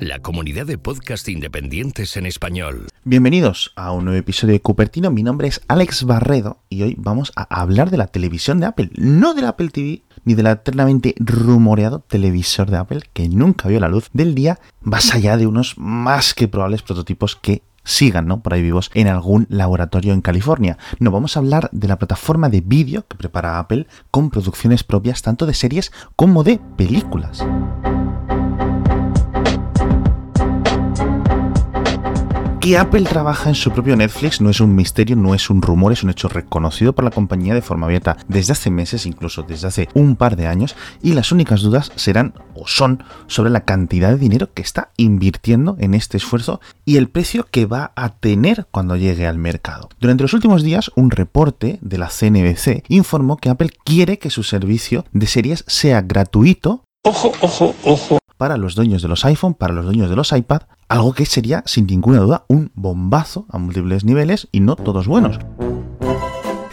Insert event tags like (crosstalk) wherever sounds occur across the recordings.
La comunidad de podcast independientes en español. Bienvenidos a un nuevo episodio de Cupertino. Mi nombre es Alex Barredo y hoy vamos a hablar de la televisión de Apple, no del Apple TV ni del eternamente rumoreado televisor de Apple que nunca vio la luz del día, más allá de unos más que probables prototipos que sigan, ¿no? Por ahí vivos en algún laboratorio en California. No, vamos a hablar de la plataforma de vídeo que prepara Apple con producciones propias tanto de series como de películas. Que Apple trabaja en su propio Netflix no es un misterio, no es un rumor, es un hecho reconocido por la compañía de forma abierta desde hace meses, incluso desde hace un par de años, y las únicas dudas serán o son sobre la cantidad de dinero que está invirtiendo en este esfuerzo y el precio que va a tener cuando llegue al mercado. Durante los últimos días, un reporte de la CNBC informó que Apple quiere que su servicio de series sea gratuito Ojo, ojo, ojo. para los dueños de los iPhone, para los dueños de los iPad, algo que sería sin ninguna duda un bombazo a múltiples niveles y no todos buenos.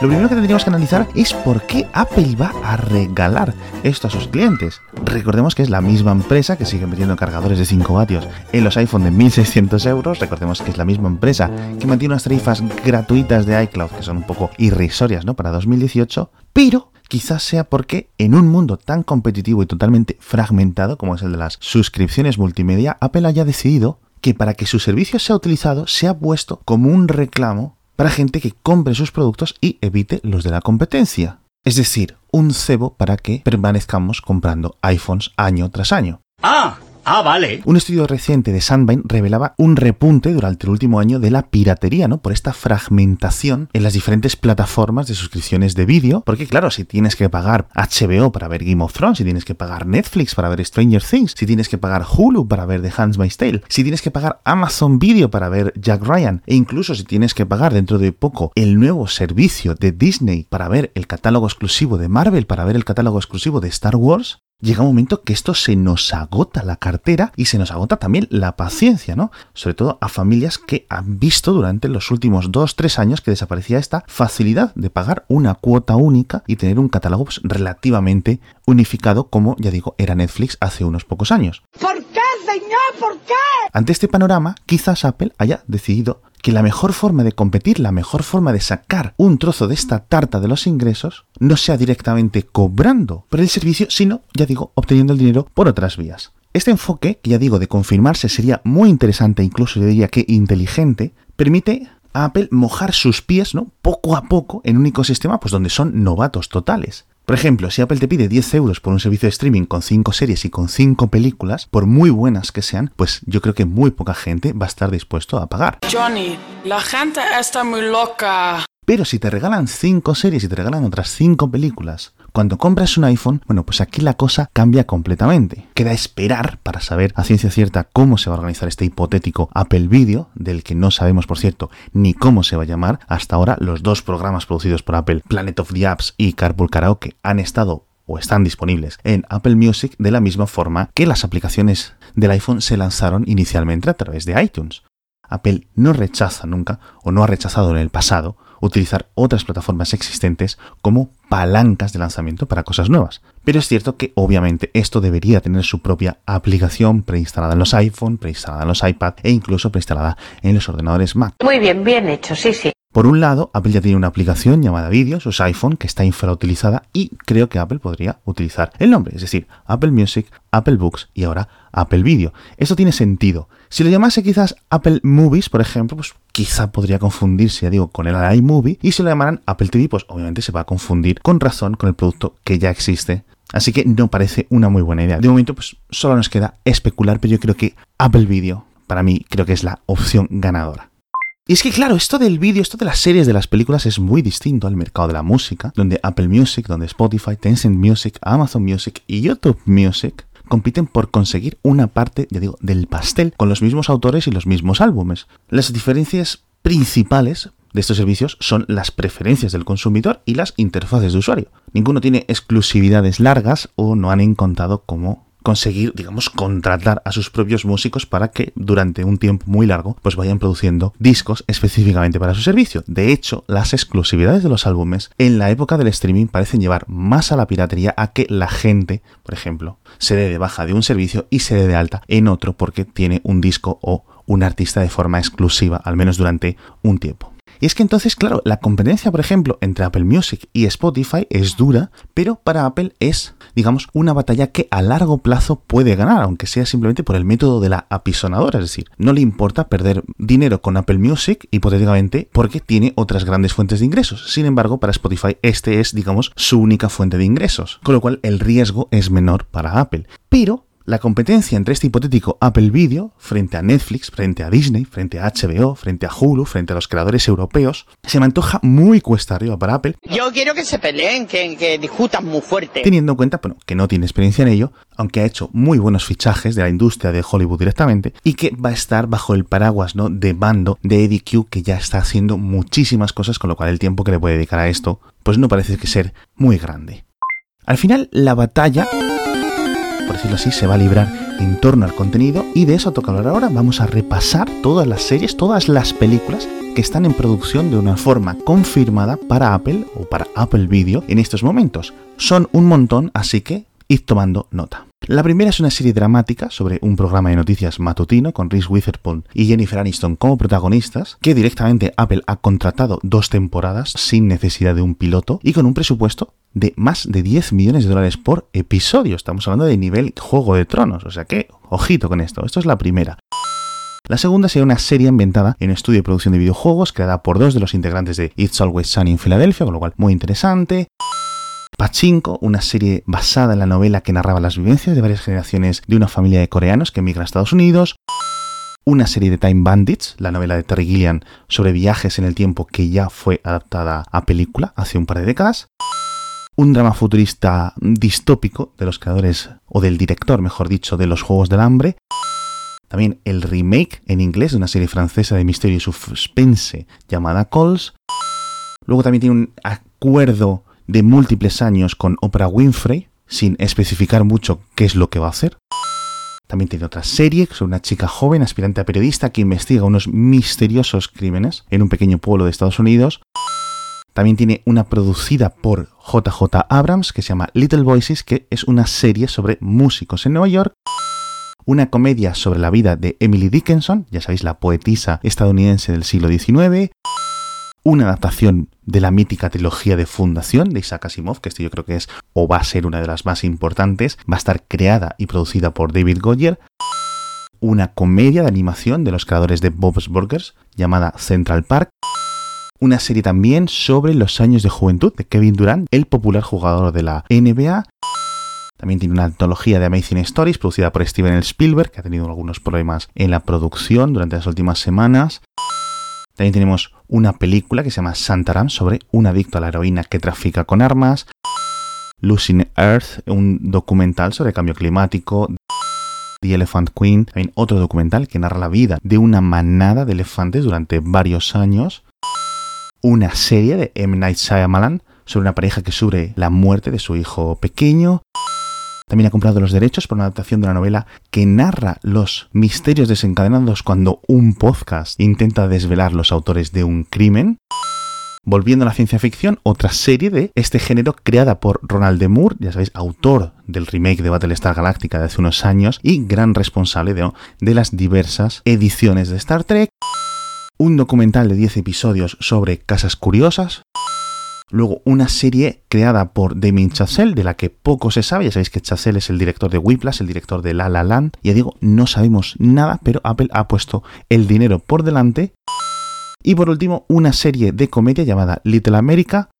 Lo primero que tendríamos que analizar es por qué Apple va a regalar esto a sus clientes. Recordemos que es la misma empresa que sigue metiendo cargadores de 5 vatios en los iPhone de 1600 euros. Recordemos que es la misma empresa que mantiene unas tarifas gratuitas de iCloud que son un poco irrisorias ¿no? para 2018. Pero quizás sea porque en un mundo tan competitivo y totalmente fragmentado como es el de las suscripciones multimedia, Apple haya decidido que para que su servicio sea utilizado sea puesto como un reclamo para gente que compre sus productos y evite los de la competencia. Es decir, un cebo para que permanezcamos comprando iPhones año tras año. Ah, ah, vale. Un estudio reciente de Sandvine revelaba un repunte durante el último año de la piratería, ¿no? Por esta fragmentación en las diferentes plataformas de suscripciones de vídeo. Porque, claro, si tienes que pagar HBO para ver Game of Thrones, si tienes que pagar Netflix para ver Stranger Things, si tienes que pagar Hulu para ver The Handmaid's Tale, si tienes que pagar Amazon Video para ver Jack Ryan, e incluso si tienes que pagar dentro de poco el nuevo servicio de Disney para ver el catálogo exclusivo de Marvel, para ver el catálogo exclusivo de Star Wars, llega un momento que esto se nos agota la cartera y se nos agota también la paciencia, ¿no? Sobre todo a familias que han visto durante los últimos 2-3 años que desaparecía esta facilidad de pagar una cuota única y tener un catálogo pues, relativamente unificado como, ya digo, era Netflix hace unos pocos años. ¿Por qué, señor? ¿Por qué? Ante este panorama, quizás Apple haya decidido que la mejor forma de competir, la mejor forma de sacar un trozo de esta tarta de los ingresos, no sea directamente cobrando por el servicio, sino, ya digo, obteniendo el dinero por otras vías. Este enfoque, que ya digo, de confirmarse sería muy interesante, incluso yo diría que inteligente, permite a Apple mojar sus pies, ¿no? Poco a poco en un ecosistema pues donde son novatos totales. Por ejemplo, si Apple te pide 10 euros por un servicio de streaming con 5 series y con 5 películas, por muy buenas que sean, pues yo creo que muy poca gente va a estar dispuesto a pagar. Johnny, la gente está muy loca. Pero si te regalan 5 series y te regalan otras 5 películas, cuando compras un iPhone, bueno, pues aquí la cosa cambia completamente. Queda esperar para saber a ciencia cierta cómo se va a organizar este hipotético Apple Video, del que no sabemos, por cierto, ni cómo se va a llamar. Hasta ahora, los dos programas producidos por Apple, Planet of the Apps y Carpool Karaoke, han estado o están disponibles en Apple Music de la misma forma que las aplicaciones del iPhone se lanzaron inicialmente a través de iTunes. Apple no rechaza nunca, o no ha rechazado en el pasado, utilizar otras plataformas existentes como palancas de lanzamiento para cosas nuevas. Pero es cierto que obviamente esto debería tener su propia aplicación preinstalada en los iPhone, preinstalada en los iPad e incluso preinstalada en los ordenadores Mac. Muy bien, bien hecho, sí, sí. Por un lado, Apple ya tiene una aplicación llamada Videos, sus iPhone, que está infrautilizada y creo que Apple podría utilizar el nombre, es decir, Apple Music, Apple Books y ahora Apple Video. Esto tiene sentido. Si lo llamase quizás Apple Movies, por ejemplo, pues quizá podría confundirse, ya digo, con el iMovie. Y si lo llamaran Apple TV, pues obviamente se va a confundir con razón con el producto que ya existe. Así que no parece una muy buena idea. De momento, pues solo nos queda especular, pero yo creo que Apple Video, para mí, creo que es la opción ganadora. Y es que claro, esto del vídeo, esto de las series, de las películas es muy distinto al mercado de la música, donde Apple Music, donde Spotify, Tencent Music, Amazon Music y YouTube Music compiten por conseguir una parte, ya digo, del pastel con los mismos autores y los mismos álbumes. Las diferencias principales de estos servicios son las preferencias del consumidor y las interfaces de usuario. Ninguno tiene exclusividades largas o no han encontrado cómo conseguir, digamos, contratar a sus propios músicos para que durante un tiempo muy largo pues vayan produciendo discos específicamente para su servicio. De hecho, las exclusividades de los álbumes en la época del streaming parecen llevar más a la piratería a que la gente, por ejemplo, se dé de baja de un servicio y se dé de alta en otro porque tiene un disco o un artista de forma exclusiva, al menos durante un tiempo. Y es que entonces, claro, la competencia, por ejemplo, entre Apple Music y Spotify es dura, pero para Apple es, digamos, una batalla que a largo plazo puede ganar, aunque sea simplemente por el método de la apisonadora. Es decir, no le importa perder dinero con Apple Music, hipotéticamente, porque tiene otras grandes fuentes de ingresos. Sin embargo, para Spotify este es, digamos, su única fuente de ingresos, con lo cual el riesgo es menor para Apple. Pero la competencia entre este hipotético Apple Video frente a Netflix, frente a Disney, frente a HBO, frente a Hulu, frente a los creadores europeos, se me antoja muy cuesta arriba para Apple. Yo quiero que se peleen, que, discutan muy fuerte. Teniendo en cuenta bueno, que no tiene experiencia en ello, aunque ha hecho muy buenos fichajes de la industria de Hollywood directamente, y que va a estar bajo el paraguas ¿no? de bando de Eddie Q, que ya está haciendo muchísimas cosas, con lo cual el tiempo que le puede dedicar a esto, pues no parece que ser muy grande. Al final, la batalla por decirlo así, se va a librar en torno al contenido y de eso toca hablar ahora. Vamos a repasar todas las series, todas las películas que están en producción de una forma confirmada para Apple o para Apple Video en estos momentos. Son un montón, así que id tomando nota. La primera es una serie dramática sobre un programa de noticias matutino con Reese Witherspoon y Jennifer Aniston como protagonistas, que directamente Apple ha contratado dos temporadas sin necesidad de un piloto y con un presupuesto de más de 10 millones de dólares por episodio. Estamos hablando de nivel Juego de Tronos, o sea que, ojito con esto, esto es la primera. La segunda sería una serie inventada en estudio de producción de videojuegos creada por dos de los integrantes de It's Always Sunny en Filadelfia, con lo cual muy interesante. Pachinko, una serie basada en la novela que narraba las vivencias de varias generaciones de una familia de coreanos que emigra a Estados Unidos. Una serie de Time Bandits, la novela de Terry Gilliam sobre viajes en el tiempo que ya fue adaptada a película hace un par de décadas. Un drama futurista distópico de los creadores, o del director, mejor dicho, de los Juegos del Hambre. También el remake en inglés de una serie francesa de misterio y suspense llamada Calls. Luego también tiene un acuerdo de múltiples años con Oprah Winfrey, sin especificar mucho qué es lo que va a hacer. También tiene otra serie sobre una chica joven, aspirante a periodista, que investiga unos misteriosos crímenes en un pequeño pueblo de Estados Unidos. También tiene una producida por JJ Abrams que se llama Little Voices, que es una serie sobre músicos en Nueva York. Una comedia sobre la vida de Emily Dickinson, ya sabéis, la poetisa estadounidense del siglo XIX una adaptación de la mítica trilogía de Fundación de Isaac Asimov, que este yo creo que es o va a ser una de las más importantes, va a estar creada y producida por David Goyer, una comedia de animación de los creadores de Bob's Burgers llamada Central Park, una serie también sobre los años de juventud de Kevin Durant, el popular jugador de la NBA, también tiene una antología de Amazing Stories producida por Steven Spielberg, que ha tenido algunos problemas en la producción durante las últimas semanas. También tenemos una película que se llama Santaram sobre un adicto a la heroína que trafica con armas. Losing Earth, un documental sobre cambio climático. The Elephant Queen, también otro documental que narra la vida de una manada de elefantes durante varios años. Una serie de M. Night Shyamalan sobre una pareja que sufre la muerte de su hijo pequeño. También ha comprado los derechos por una adaptación de una novela que narra los misterios desencadenados cuando un podcast intenta desvelar los autores de un crimen. Volviendo a la ciencia ficción, otra serie de este género creada por Ronald D. Moore, ya sabéis, autor del remake de Battlestar Galactica de hace unos años y gran responsable de, de las diversas ediciones de Star Trek. Un documental de 10 episodios sobre casas curiosas, Luego, una serie creada por Damien Chazelle, de la que poco se sabe. Ya sabéis que Chazelle es el director de Whiplash, el director de La La Land. Ya digo, no sabemos nada, pero Apple ha puesto el dinero por delante. Y por último, una serie de comedia llamada Little America.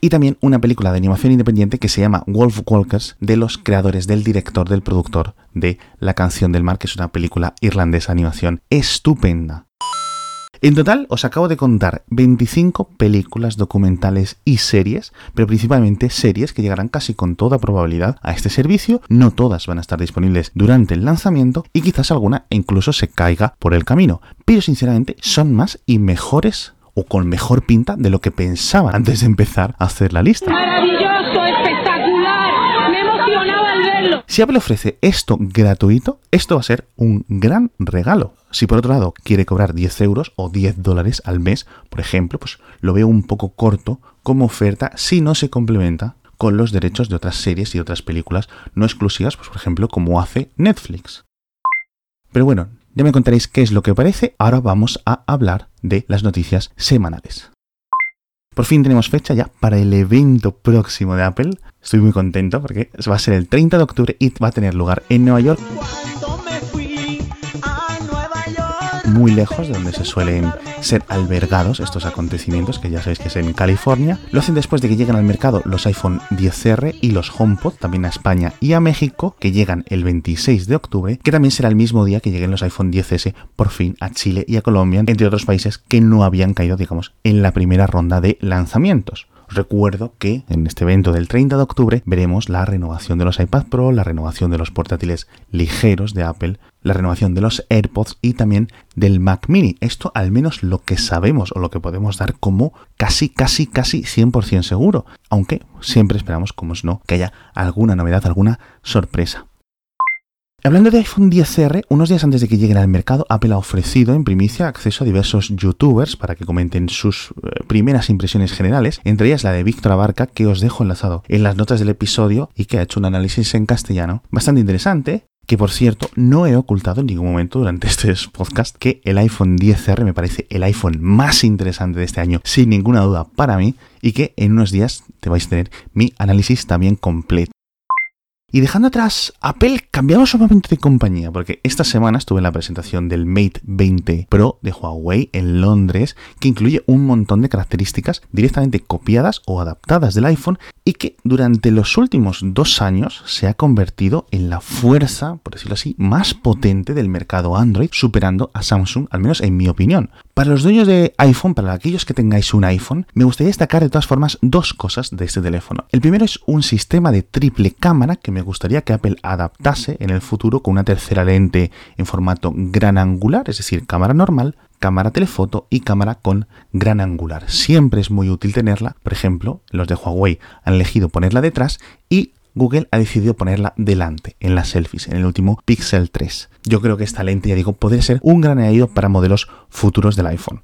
Y también una película de animación independiente que se llama Wolf Walkers, de los creadores del director, del productor de La canción del mar, que es una película irlandesa animación estupenda. En total os acabo de contar 25 películas, documentales y series, pero principalmente series que llegarán casi con toda probabilidad a este servicio. No todas van a estar disponibles durante el lanzamiento y quizás alguna incluso se caiga por el camino. Pero sinceramente son más y mejores o con mejor pinta de lo que pensaba antes de empezar a hacer la lista. Maravilloso, espectacular. Me emocionaba Si Apple ofrece esto gratuito, esto va a ser un gran regalo. Si por otro lado quiere cobrar 10 euros o 10 dólares al mes, por ejemplo, pues lo veo un poco corto como oferta si no se complementa con los derechos de otras series y otras películas no exclusivas, pues por ejemplo, como hace Netflix. Pero bueno, ya me contaréis qué es lo que parece, ahora vamos a hablar de las noticias semanales. Por fin tenemos fecha ya para el evento próximo de Apple. Estoy muy contento porque va a ser el 30 de octubre y va a tener lugar en Nueva York muy lejos de donde se suelen ser albergados estos acontecimientos, que ya sabéis que es en California. Lo hacen después de que lleguen al mercado los iPhone 10R y los HomePod, también a España y a México, que llegan el 26 de octubre, que también será el mismo día que lleguen los iPhone 10S por fin a Chile y a Colombia, entre otros países que no habían caído, digamos, en la primera ronda de lanzamientos. Recuerdo que en este evento del 30 de octubre veremos la renovación de los iPad Pro, la renovación de los portátiles ligeros de Apple, la renovación de los AirPods y también del Mac Mini. Esto al menos lo que sabemos o lo que podemos dar como casi, casi, casi 100% seguro. Aunque siempre esperamos, como es no, que haya alguna novedad, alguna sorpresa. Hablando de iPhone 10R, unos días antes de que lleguen al mercado, Apple ha ofrecido en primicia acceso a diversos youtubers para que comenten sus eh, primeras impresiones generales, entre ellas la de Víctor Abarca, que os dejo enlazado en las notas del episodio y que ha hecho un análisis en castellano bastante interesante, que por cierto no he ocultado en ningún momento durante (laughs) este podcast que el iPhone 10R me parece el iPhone más interesante de este año, sin ninguna duda para mí, y que en unos días te vais a tener mi análisis también completo. Y dejando atrás Apple, cambiamos un momento de compañía, porque esta semana estuve en la presentación del Mate 20 Pro de Huawei en Londres, que incluye un montón de características directamente copiadas o adaptadas del iPhone y que durante los últimos dos años se ha convertido en la fuerza, por decirlo así, más potente del mercado Android, superando a Samsung, al menos en mi opinión. Para los dueños de iPhone, para aquellos que tengáis un iPhone, me gustaría destacar de todas formas dos cosas de este teléfono. El primero es un sistema de triple cámara que me gustaría que Apple adaptase en el futuro con una tercera lente en formato gran angular, es decir, cámara normal, cámara telefoto y cámara con gran angular. Siempre es muy útil tenerla, por ejemplo, los de Huawei han elegido ponerla detrás y Google ha decidido ponerla delante, en las selfies, en el último Pixel 3. Yo creo que esta lente, ya digo, podría ser un gran añadido para modelos futuros del iPhone.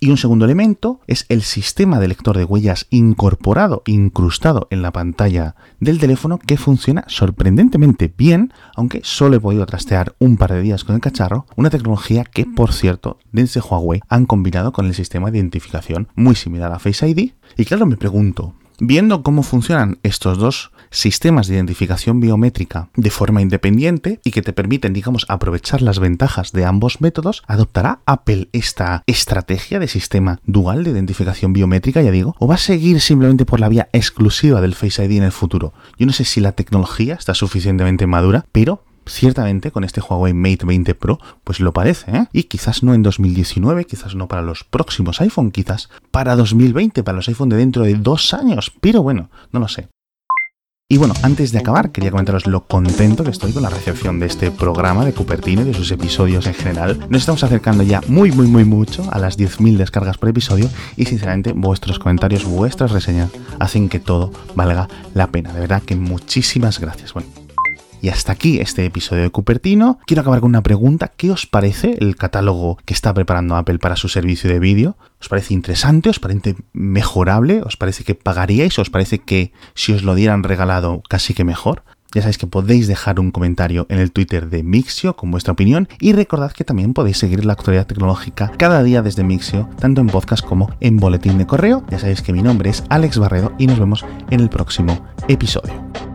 Y un segundo elemento es el sistema de lector de huellas incorporado, incrustado en la pantalla del teléfono que funciona sorprendentemente bien, aunque solo he podido trastear un par de días con el cacharro, una tecnología que, por cierto, desde Huawei han combinado con el sistema de identificación muy similar a Face ID. Y claro, me pregunto, Viendo cómo funcionan estos dos sistemas de identificación biométrica de forma independiente y que te permiten, digamos, aprovechar las ventajas de ambos métodos, ¿adoptará Apple esta estrategia de sistema dual de identificación biométrica, ya digo? ¿O va a seguir simplemente por la vía exclusiva del Face ID en el futuro? Yo no sé si la tecnología está suficientemente madura, pero ciertamente con este Huawei Mate 20 Pro, pues lo parece, ¿eh? Y quizás no en 2019, quizás no para los próximos iPhone, quizás para 2020, para los iPhone de dentro de dos años, pero bueno, no lo sé. Y bueno, antes de acabar, quería comentaros lo contento que estoy con la recepción de este programa de Cupertino y de sus episodios en general. Nos estamos acercando ya muy, muy, muy mucho a las 10.000 descargas por episodio y sinceramente vuestros comentarios, vuestras reseñas hacen que todo valga la pena. De verdad que muchísimas gracias. Y hasta aquí este episodio de Cupertino. Quiero acabar con una pregunta. ¿Qué os parece el catálogo que está preparando Apple para su servicio de vídeo? ¿Os parece interesante? ¿Os parece mejorable? ¿Os parece que pagaríais? ¿Os parece que si os lo dieran regalado casi que mejor? Ya sabéis que podéis dejar un comentario en el Twitter de Mixio con vuestra opinión y recordad que también podéis seguir la actualidad tecnológica cada día desde Mixio, tanto en podcast como en boletín de correo. Ya sabéis que mi nombre es Alex Barredo y nos vemos en el próximo episodio.